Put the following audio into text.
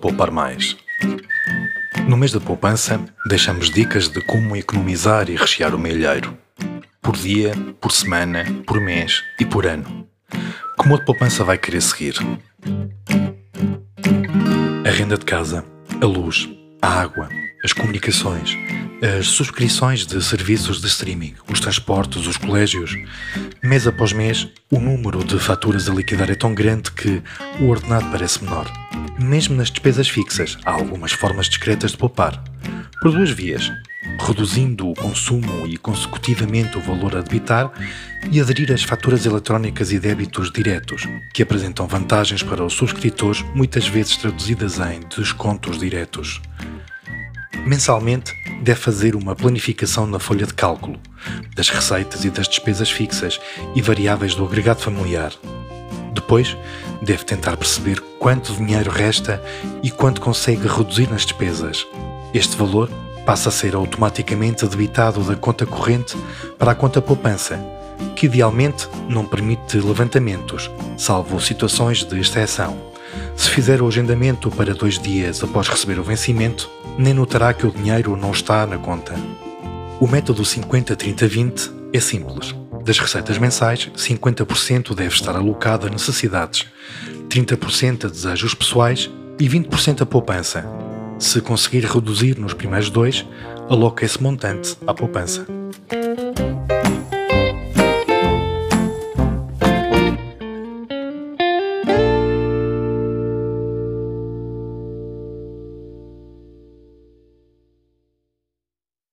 poupar mais. No mês da poupança, deixamos dicas de como economizar e rechear o milheiro. Por dia, por semana, por mês e por ano. Como a poupança vai querer seguir? A renda de casa, a luz, a água, as comunicações, as subscrições de serviços de streaming, os transportes, os colégios. Mês após mês, o número de faturas a liquidar é tão grande que o ordenado parece menor. Mesmo nas despesas fixas, há algumas formas discretas de poupar. Por duas vias: reduzindo o consumo e consecutivamente o valor a debitar, e aderir às faturas eletrónicas e débitos diretos, que apresentam vantagens para os subscritores, muitas vezes traduzidas em descontos diretos. Mensalmente, deve fazer uma planificação na folha de cálculo das receitas e das despesas fixas e variáveis do agregado familiar. Depois, deve tentar perceber quanto dinheiro resta e quanto consegue reduzir nas despesas. Este valor passa a ser automaticamente debitado da conta corrente para a conta poupança, que idealmente não permite levantamentos, salvo situações de exceção. Se fizer o agendamento para dois dias após receber o vencimento, nem notará que o dinheiro não está na conta. O método 50-30-20 é simples. Das receitas mensais, 50% deve estar alocado a necessidades, 30% a desejos pessoais e 20% a poupança. Se conseguir reduzir nos primeiros dois, aloca esse montante à poupança.